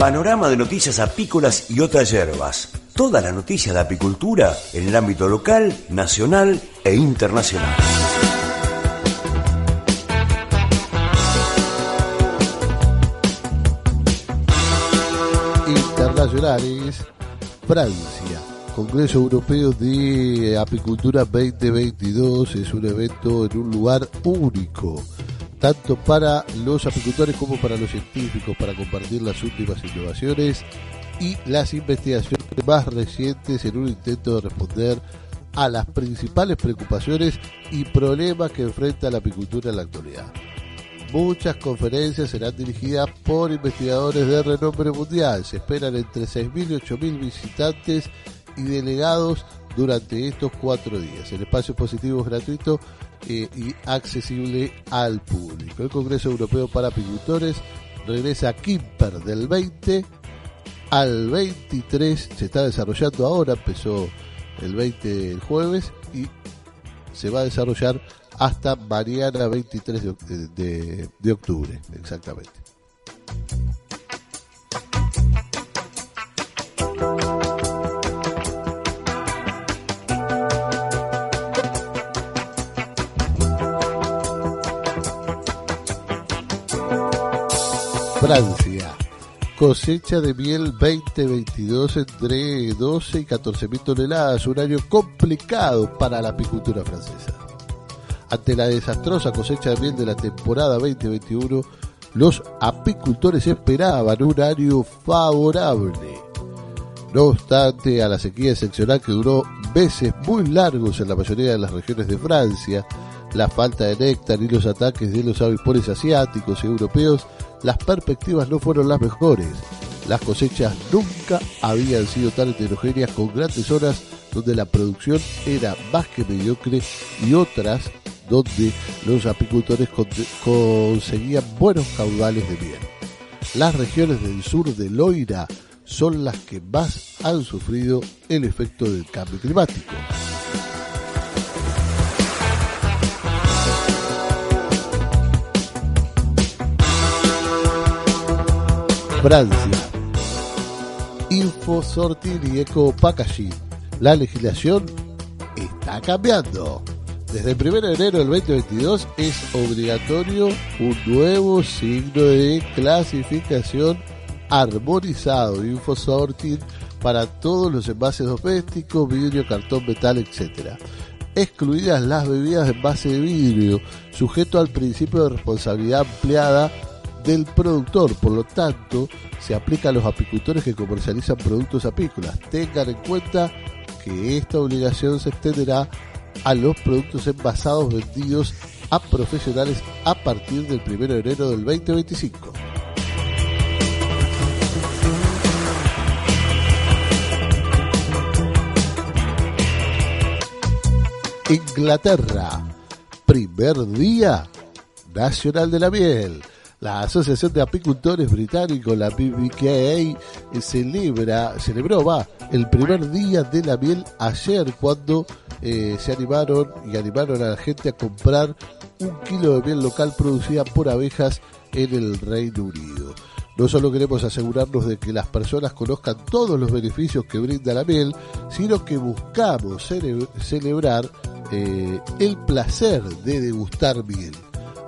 Panorama de noticias apícolas y otras hierbas. Toda la noticia de apicultura en el ámbito local, nacional e internacional. Internacionales, Francia. Congreso Europeo de Apicultura 2022 es un evento en un lugar único tanto para los apicultores como para los científicos, para compartir las últimas innovaciones y las investigaciones más recientes en un intento de responder a las principales preocupaciones y problemas que enfrenta la apicultura en la actualidad. Muchas conferencias serán dirigidas por investigadores de renombre mundial. Se esperan entre 6.000 y 8.000 visitantes y delegados durante estos cuatro días. El espacio positivo es gratuito eh, y accesible al público. El Congreso Europeo para Apicultores regresa a Kimper del 20 al 23. Se está desarrollando ahora, empezó el 20 el jueves y se va a desarrollar hasta mañana 23 de, de octubre, exactamente. Francia. Cosecha de miel 2022 entre 12 y 14 mil toneladas, un año complicado para la apicultura francesa. Ante la desastrosa cosecha de miel de la temporada 2021, los apicultores esperaban un año favorable. No obstante, a la sequía excepcional que duró meses muy largos en la mayoría de las regiones de Francia, la falta de néctar y los ataques de los avipones asiáticos y europeos las perspectivas no fueron las mejores. Las cosechas nunca habían sido tan heterogéneas con grandes zonas donde la producción era más que mediocre y otras donde los apicultores conseguían buenos caudales de miel. Las regiones del sur de Loira son las que más han sufrido el efecto del cambio climático. Francia. Infosorting y Eco Packaging. La legislación está cambiando. Desde el 1 de enero del 2022 es obligatorio un nuevo signo de clasificación armonizado Infosorting para todos los envases domésticos, vidrio, cartón, metal, etc. Excluidas las bebidas de envase de vidrio, sujeto al principio de responsabilidad ampliada del productor. Por lo tanto, se aplica a los apicultores que comercializan productos apícolas. Tengan en cuenta que esta obligación se extenderá a los productos envasados vendidos a profesionales a partir del 1 de enero del 2025. Inglaterra, primer día nacional de la miel. La Asociación de Apicultores Británicos, la BBKA, celebra, celebró el primer día de la miel ayer cuando eh, se animaron y animaron a la gente a comprar un kilo de miel local producida por abejas en el Reino Unido. No solo queremos asegurarnos de que las personas conozcan todos los beneficios que brinda la miel, sino que buscamos celebrar eh, el placer de degustar miel.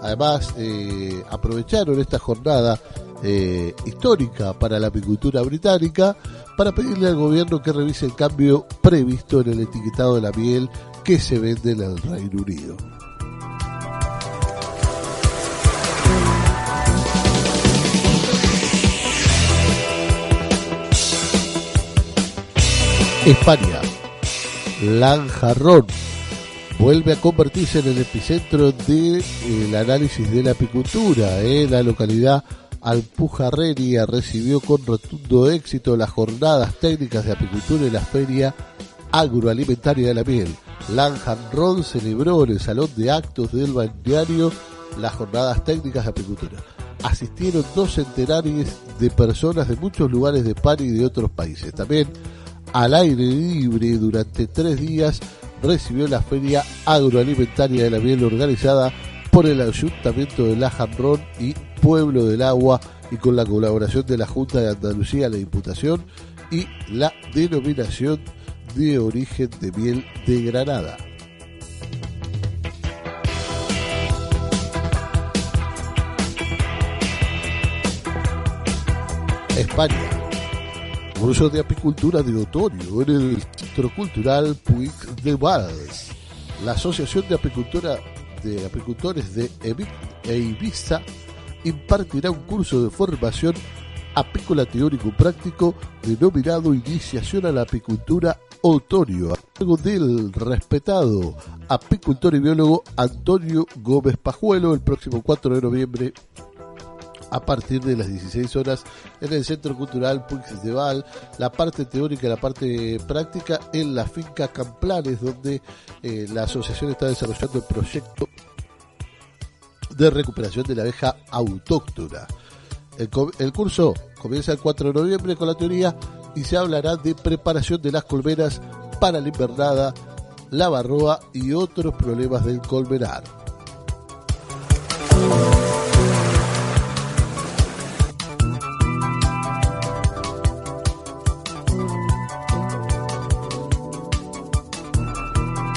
Además, eh, aprovecharon esta jornada eh, histórica para la apicultura británica para pedirle al gobierno que revise el cambio previsto en el etiquetado de la miel que se vende en el Reino Unido. España. Lanjarrón vuelve a convertirse en el epicentro del de, análisis de la apicultura. ¿eh? La localidad Alpujarrería recibió con rotundo éxito las jornadas técnicas de apicultura y la feria agroalimentaria de la miel. Lanjanron celebró en el salón de actos del balneario las jornadas técnicas de apicultura. Asistieron dos centenares de personas de muchos lugares de España y de otros países. También al aire libre durante tres días recibió la Feria Agroalimentaria de la Miel organizada por el Ayuntamiento de La Jamrón y Pueblo del Agua y con la colaboración de la Junta de Andalucía, la Diputación y la denominación de origen de miel de Granada. España. Curso de apicultura de otoño en el Centro Cultural Puig de Valls. La Asociación de Apicultura de Apicultores de Ibiza impartirá un curso de formación apícola teórico práctico denominado Iniciación a la Apicultura Otoño, a cargo del respetado apicultor y biólogo Antonio Gómez Pajuelo el próximo 4 de noviembre a partir de las 16 horas en el Centro Cultural Puig de Val, la parte teórica y la parte práctica en la finca Camplanes, donde eh, la asociación está desarrollando el proyecto de recuperación de la abeja autóctona. El, el, curso comienza el 4 de noviembre con la teoría y se hablará de preparación de las colmenas para la invernada, la barroa y otros problemas del colmenar.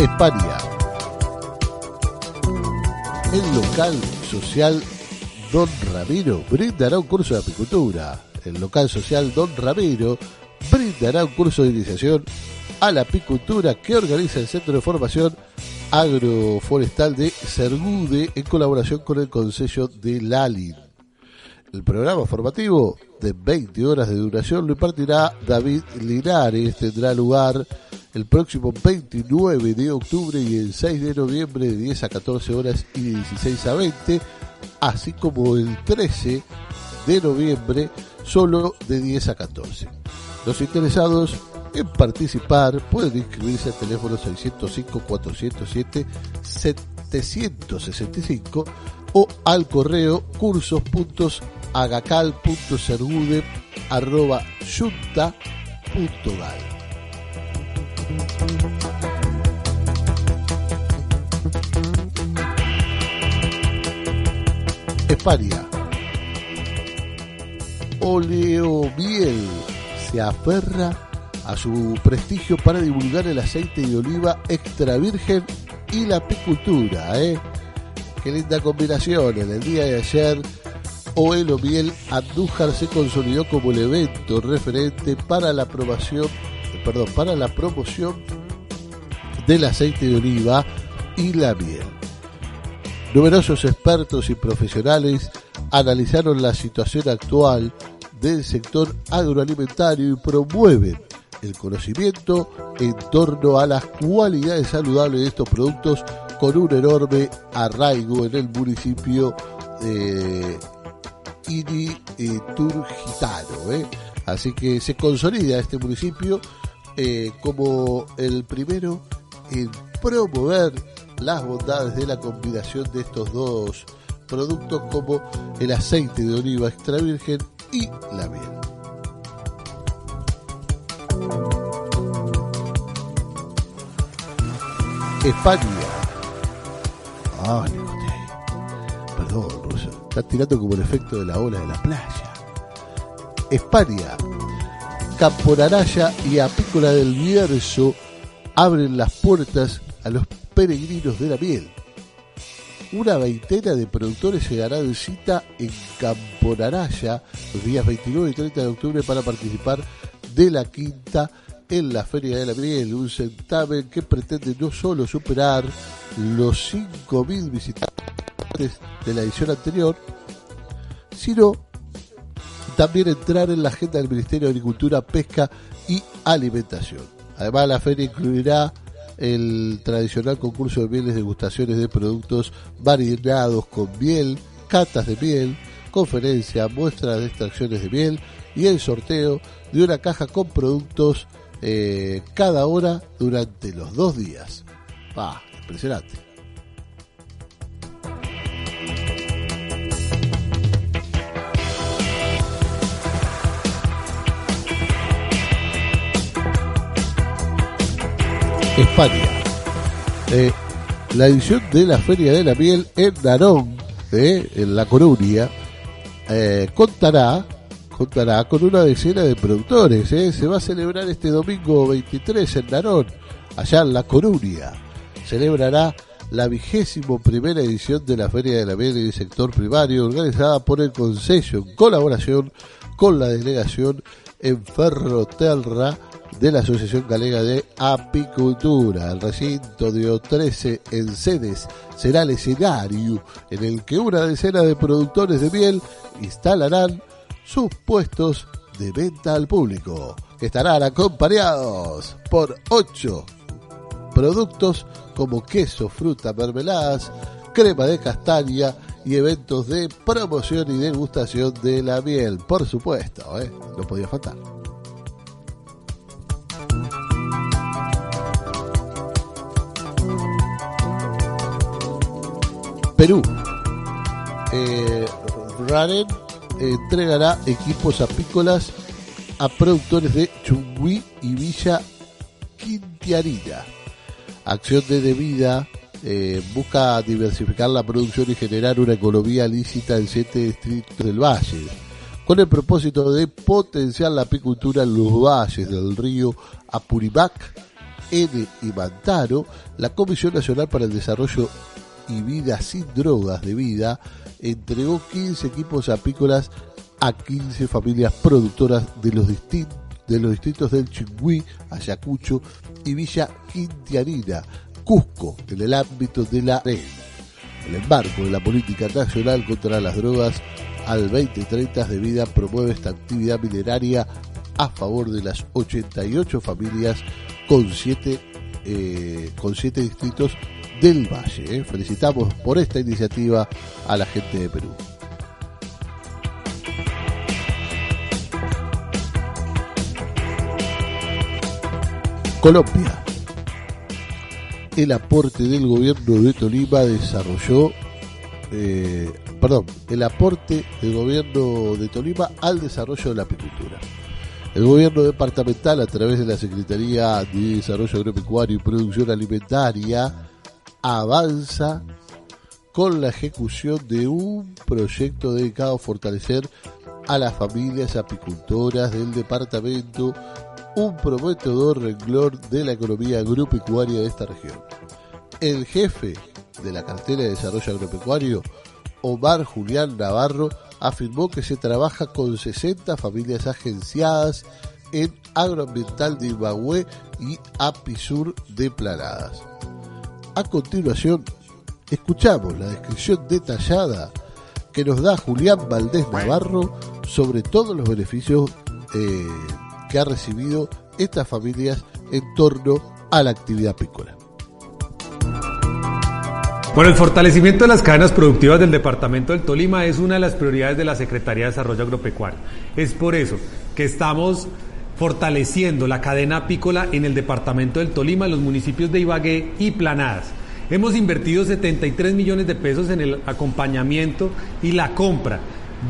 España. El local social Don Ramiro brindará un curso de apicultura. El local social Don Ramiro brindará un curso de iniciación a la apicultura que organiza el Centro de Formación Agroforestal de Sergude en colaboración con el Consejo de Lalin. El programa formativo de 20 horas de duración lo impartirá David Linares. Tendrá lugar el próximo 29 de octubre y el 6 de noviembre de 10 a 14 horas y de 16 a 20, así como el 13 de noviembre solo de 10 a 14. Los interesados en participar pueden inscribirse al teléfono 605-407-765 o al correo cursos.agacal.sergude.yunta.gal. España. Oleomiel se aferra a su prestigio para divulgar el aceite de oliva extra virgen y la apicultura. ¿eh? Qué linda combinación. En el día de ayer, Oleomiel Andújar se consolidó como el evento referente para la aprobación perdón, para la promoción del aceite de oliva y la miel. Numerosos expertos y profesionales analizaron la situación actual del sector agroalimentario y promueven el conocimiento en torno a las cualidades saludables de estos productos con un enorme arraigo en el municipio de Initurgitano. ¿eh? Así que se consolida este municipio eh, como el primero en promover las bondades de la combinación de estos dos productos como el aceite de oliva extra virgen y la miel. España. Ah, Perdón, Está tirando como el efecto de la ola de la playa. España Camporaraya y Apícola del Bierzo abren las puertas a los peregrinos de la miel. Una veintena de productores se darán cita en Camporaraya los días 29 y 30 de octubre para participar de la quinta en la Feria de la Miel, un certamen que pretende no solo superar los 5.000 visitantes de la edición anterior, sino también entrar en la agenda del Ministerio de Agricultura, Pesca y Alimentación. Además, la feria incluirá el tradicional concurso de mieles degustaciones de productos marinados con miel, catas de miel, conferencias, muestras de extracciones de miel y el sorteo de una caja con productos eh, cada hora durante los dos días. Impresionante. España. Eh, la edición de la Feria de la Miel en Narón, en La Coruña, eh, contará, contará con una decena de productores. ¿eh? Se va a celebrar este domingo 23 en Narón, allá en La Coruña. Celebrará la vigésimo primera edición de la Feria de la Miel en el sector primario, organizada por el Consejo en colaboración con la delegación en Ferroterra de la Asociación Galega de Apicultura. El recinto de O13 en Cedes será el escenario en el que una decena de productores de miel instalarán sus puestos de venta al público, que estarán acompañados por ocho productos como queso, fruta, mermeladas, crema de castaña y eventos de promoción y degustación de la miel, por supuesto, ¿eh? no podía faltar. Perú. Eh, Raren entregará equipos apícolas a productores de Chungui y Villa Quintiarina. Acción de Debida eh, busca diversificar la producción y generar una economía lícita en siete distritos del valle, con el propósito de potenciar la apicultura en los valles del río Apurimac, N. y Mantaro, la Comisión Nacional para el Desarrollo y Vida sin Drogas de Vida entregó 15 equipos apícolas a 15 familias productoras de los de distritos del Chingüí, Ayacucho y Villa Quintianina, Cusco, en el ámbito de la red. El embarco de la política nacional contra las drogas al 2030 de vida promueve esta actividad mineraria a favor de las 88 familias con 7 eh, con siete distritos del Valle. ¿eh? Felicitamos por esta iniciativa a la gente de Perú. Colombia. El aporte del gobierno de Tolima desarrolló, eh, perdón, el aporte del gobierno de Tolima al desarrollo de la apicultura. El gobierno departamental, a través de la Secretaría de Desarrollo Agropecuario y Producción Alimentaria, avanza con la ejecución de un proyecto dedicado a fortalecer a las familias apicultoras del departamento un prometedor renglón de la economía agropecuaria de esta región. El jefe de la cartera de desarrollo agropecuario, Omar Julián Navarro, afirmó que se trabaja con 60 familias agenciadas en Agroambiental de Ibagüe y Apisur de Planadas. A continuación, escuchamos la descripción detallada que nos da Julián Valdés Navarro sobre todos los beneficios eh, que ha recibido estas familias en torno a la actividad apícola. Bueno, el fortalecimiento de las cadenas productivas del Departamento del Tolima es una de las prioridades de la Secretaría de Desarrollo Agropecuario. Es por eso que estamos fortaleciendo la cadena apícola en el Departamento del Tolima, en los municipios de Ibagué y Planadas. Hemos invertido 73 millones de pesos en el acompañamiento y la compra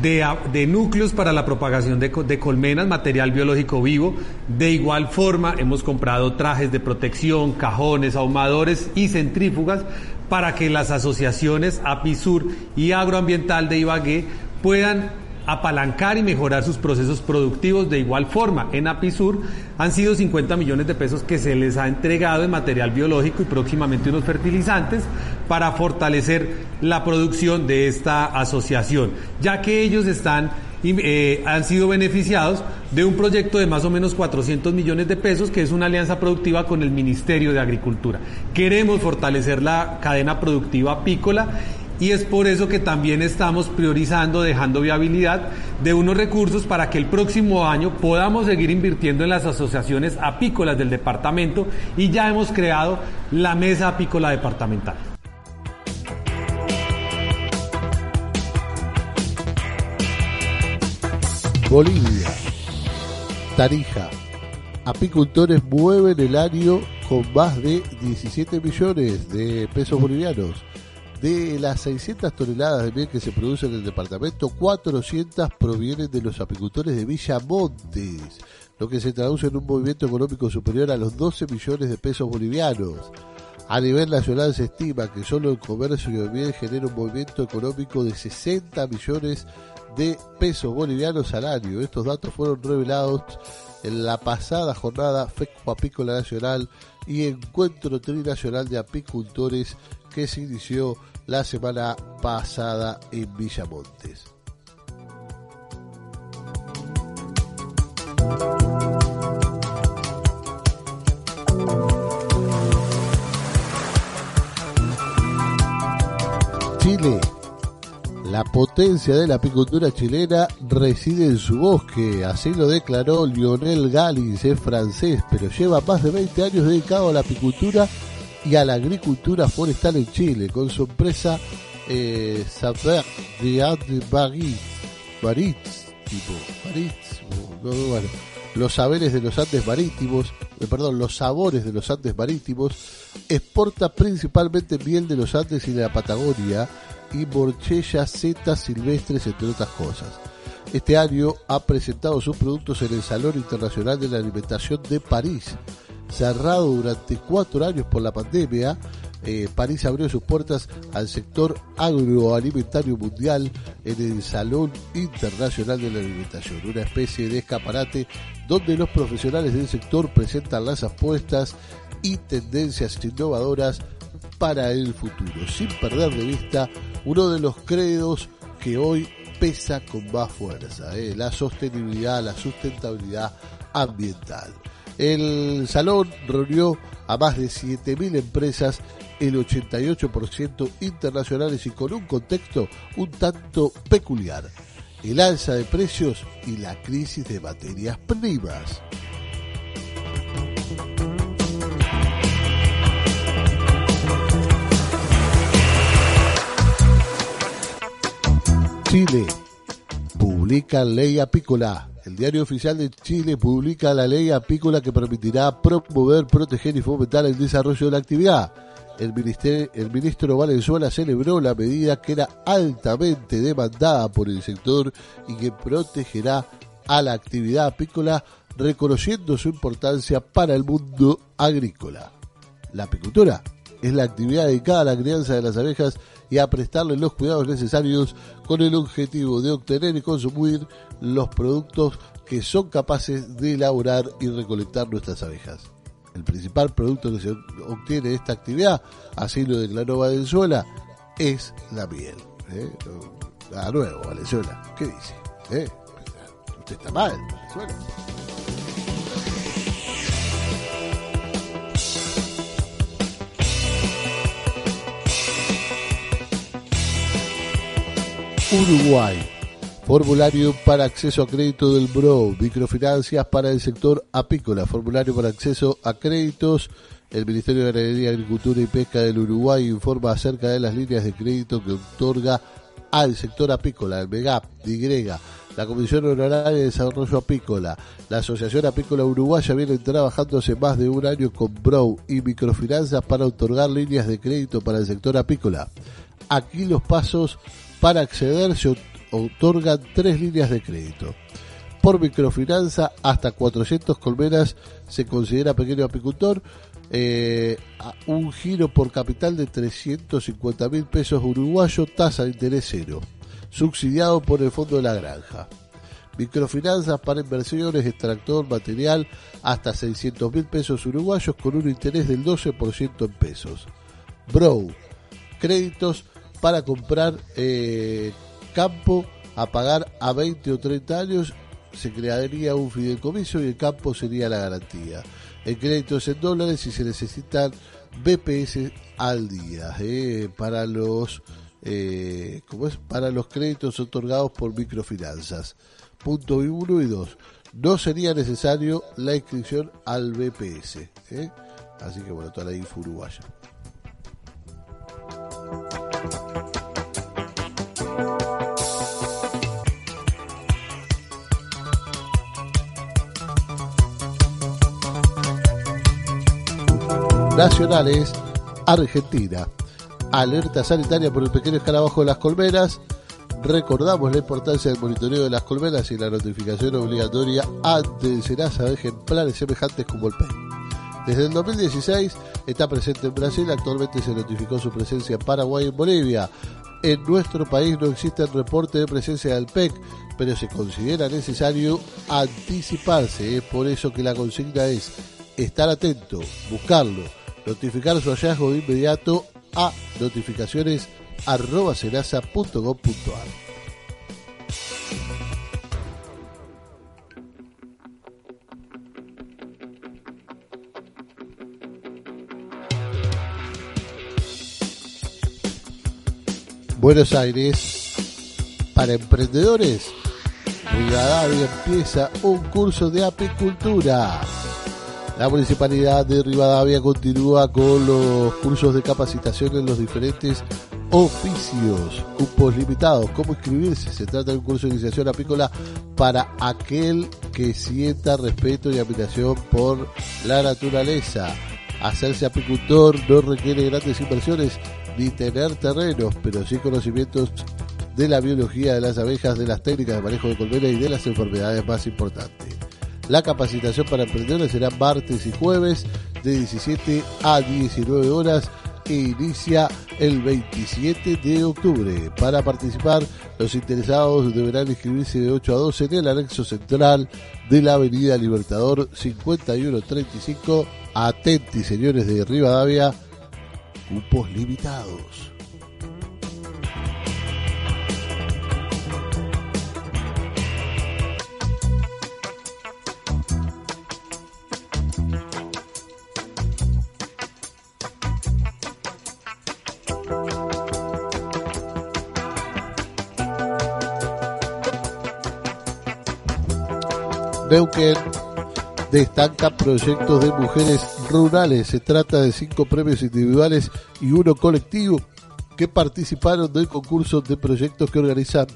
de, núcleos para la propagación de, de, colmenas, material biológico vivo. De igual forma, hemos comprado trajes de protección, cajones, ahumadores y centrífugas para que las asociaciones APISUR y Agroambiental de Ibagué puedan apalancar y mejorar sus procesos productivos de igual forma. En APISUR han sido 50 millones de pesos que se les ha entregado en material biológico y próximamente unos fertilizantes para fortalecer la producción de esta asociación, ya que ellos están eh, han sido beneficiados de un proyecto de más o menos 400 millones de pesos, que es una alianza productiva con el Ministerio de Agricultura. Queremos fortalecer la cadena productiva apícola y es por eso que también estamos priorizando, dejando viabilidad de unos recursos para que el próximo año podamos seguir invirtiendo en las asociaciones apícolas del departamento y ya hemos creado la mesa apícola departamental. Bolivia, Tarija, apicultores mueven el año con más de 17 millones de pesos bolivianos de las 600 toneladas de miel que se producen en el departamento, 400 provienen de los apicultores de Villa Montes, lo que se traduce en un movimiento económico superior a los 12 millones de pesos bolivianos. A nivel nacional se estima que solo el comercio de bien genera un movimiento económico de 60 millones de pesos bolivianos al año. Estos datos fueron revelados en la pasada jornada FECO Apícola Nacional y Encuentro Trinacional de Apicultores que se inició la semana pasada en Villamontes. Chile la potencia de la apicultura chilena reside en su bosque, así lo declaró Lionel Galis, es francés, pero lleva más de 20 años dedicado a la apicultura y a la agricultura forestal en Chile, con su empresa eh, Saber de Paris, los saberes de los Andes marítimos, eh, perdón, los sabores de los Andes marítimos, exporta principalmente miel de los Andes y de la Patagonia, y borchella setas silvestres, entre otras cosas. Este año ha presentado sus productos en el Salón Internacional de la Alimentación de París. Cerrado durante cuatro años por la pandemia, eh, París abrió sus puertas al sector agroalimentario mundial en el Salón Internacional de la Alimentación, una especie de escaparate donde los profesionales del sector presentan las apuestas y tendencias innovadoras para el futuro, sin perder de vista uno de los credos que hoy pesa con más fuerza, ¿eh? la sostenibilidad, la sustentabilidad ambiental. El salón reunió a más de 7.000 empresas, el 88% internacionales y con un contexto un tanto peculiar, el alza de precios y la crisis de materias primas. Chile publica ley apícola. El diario oficial de Chile publica la ley apícola que permitirá promover, proteger y fomentar el desarrollo de la actividad. El, ministro Valenzuela celebró la medida que era altamente demandada por el sector y que protegerá a la actividad apícola, reconociendo su importancia para el mundo agrícola. La apicultura es la actividad dedicada a la crianza de las abejas y a prestarle los cuidados necesarios con el objetivo de obtener y consumir los productos que son capaces de elaborar y recolectar nuestras abejas. El principal producto que se obtiene de esta actividad, así lo declaró Valenzuela, es la miel. ¿eh? A nuevo, Valenzuela, ¿qué dice? ¿Eh? Usted está mal, Valenzuela. Uruguay. Formulario para acceso a crédito del BRO. Microfinancias para el sector apícola. Formulario para acceso a créditos. El Ministerio de Ganadería, Agricultura y Pesca del Uruguay informa acerca de las líneas de crédito que otorga al sector apícola, el MEGAP, DIGREGA, la Comisión Honoraria de Desarrollo Apícola, la Asociación Apícola Uruguaya viene trabajando hace más de un año con BRO y microfinanzas para otorgar líneas de crédito para el sector apícola. Aquí los pasos para acceder se otorgan tres líneas de crédito. Por microfinanza hasta 400 colmenas se considera pequeño apicultor. Eh, un giro por capital de 350 mil pesos uruguayos, tasa de interés cero, subsidiado por el Fondo de la Granja. Microfinanzas para inversiones, extractor, material, hasta 600 mil pesos uruguayos con un interés del 12% en pesos. Bro, créditos para comprar eh, campo a pagar a 20 o 30 años se crearía un fideicomiso y el campo sería la garantía. El crédito es en dólares y se necesitan BPS al día eh, para los eh, es? para los créditos otorgados por microfinanzas. Punto 1 y 2. No sería necesario la inscripción al BPS. Así que bueno, toda la info uruguaya. Nacionales, Argentina. Alerta sanitaria por el pequeño escarabajo de las colmenas. Recordamos la importancia del monitoreo de las colmenas y la notificación obligatoria ante cenazas de ejemplares semejantes como el pez. Desde el 2016 está presente en Brasil, actualmente se notificó su presencia en Paraguay y en Bolivia. En nuestro país no existe el reporte de presencia del PEC, pero se considera necesario anticiparse. Es por eso que la consigna es estar atento, buscarlo, notificar su hallazgo de inmediato a notificaciones.gov.ar. Buenos Aires, para emprendedores, Rivadavia empieza un curso de apicultura. La municipalidad de Rivadavia continúa con los cursos de capacitación en los diferentes oficios, cupos limitados. ¿Cómo inscribirse? Se trata de un curso de iniciación apícola para aquel que sienta respeto y admiración por la naturaleza. Hacerse apicultor no requiere grandes inversiones ni tener terrenos, pero sí conocimientos de la biología de las abejas, de las técnicas de manejo de colmena y de las enfermedades más importantes. La capacitación para emprendedores será martes y jueves de 17 a 19 horas e inicia el 27 de octubre. Para participar, los interesados deberán inscribirse de 8 a 12 en el anexo central de la Avenida Libertador 5135. Atenti, señores de Rivadavia cupos limitados. Neuquén destaca proyectos de mujeres rurales. Se trata de cinco premios individuales y uno colectivo que participaron del concurso de proyectos que organizan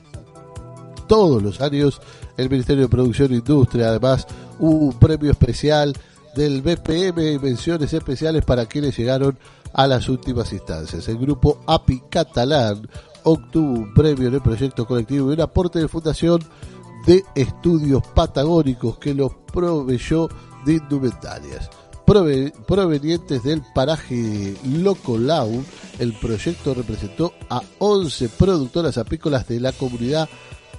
todos los años el Ministerio de Producción e Industria. Además, hubo un premio especial del BPM y menciones especiales para quienes llegaron a las últimas instancias. El grupo API Catalán obtuvo un premio en el proyecto colectivo y un aporte de fundación de estudios patagónicos que los proveyó de indumentarias. provenientes del paraje Locolau, el proyecto representó a 11 productoras apícolas de la comunidad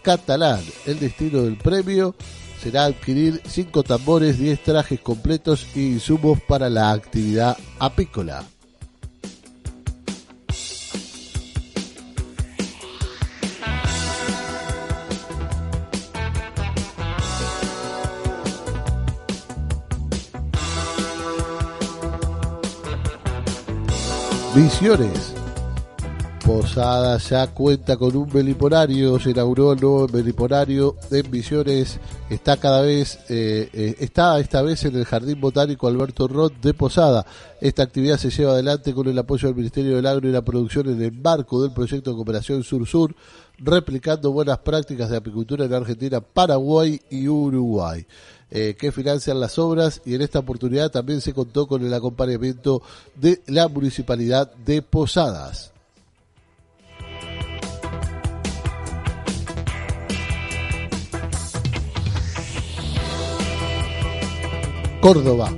catalán. El destino del premio será adquirir 5 tambores, 10 trajes completos e insumos para la actividad apícola. Visiones. Posada ya cuenta con un meliporario, se inauguró el nuevo meliporario de Visiones, está cada vez, eh, eh, está esta vez en el Jardín Botánico Alberto Roth de Posada. Esta actividad se lleva adelante con el apoyo del Ministerio del Agro y la producción en el marco del proyecto de cooperación Sur-Sur, replicando buenas prácticas de apicultura en Argentina, Paraguay y Uruguay. Eh, que financian las obras y en esta oportunidad también se contó con el acompañamiento de la Municipalidad de Posadas. Córdoba.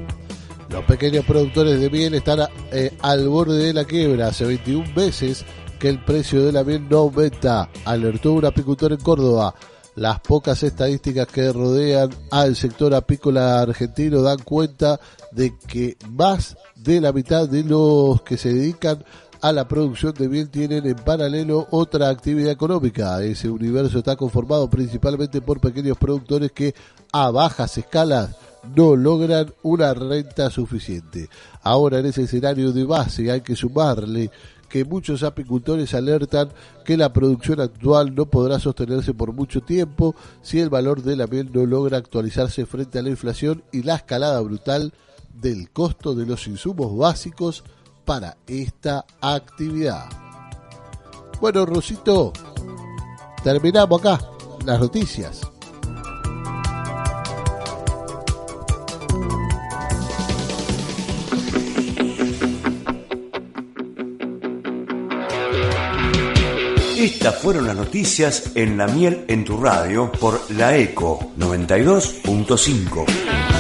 Los pequeños productores de miel están eh, al borde de la quiebra. Hace 21 meses que el precio de la miel no aumenta, alertó un apicultor en Córdoba. Las pocas estadísticas que rodean al sector apícola argentino dan cuenta de que más de la mitad de los que se dedican a la producción de miel tienen en paralelo otra actividad económica. Ese universo está conformado principalmente por pequeños productores que a bajas escalas no logran una renta suficiente. Ahora en ese escenario de base hay que sumarle que muchos apicultores alertan que la producción actual no podrá sostenerse por mucho tiempo si el valor de la miel no logra actualizarse frente a la inflación y la escalada brutal del costo de los insumos básicos para esta actividad. Bueno, Rosito, terminamos acá las noticias. Estas fueron las noticias en La Miel en tu radio por La Eco 92.5.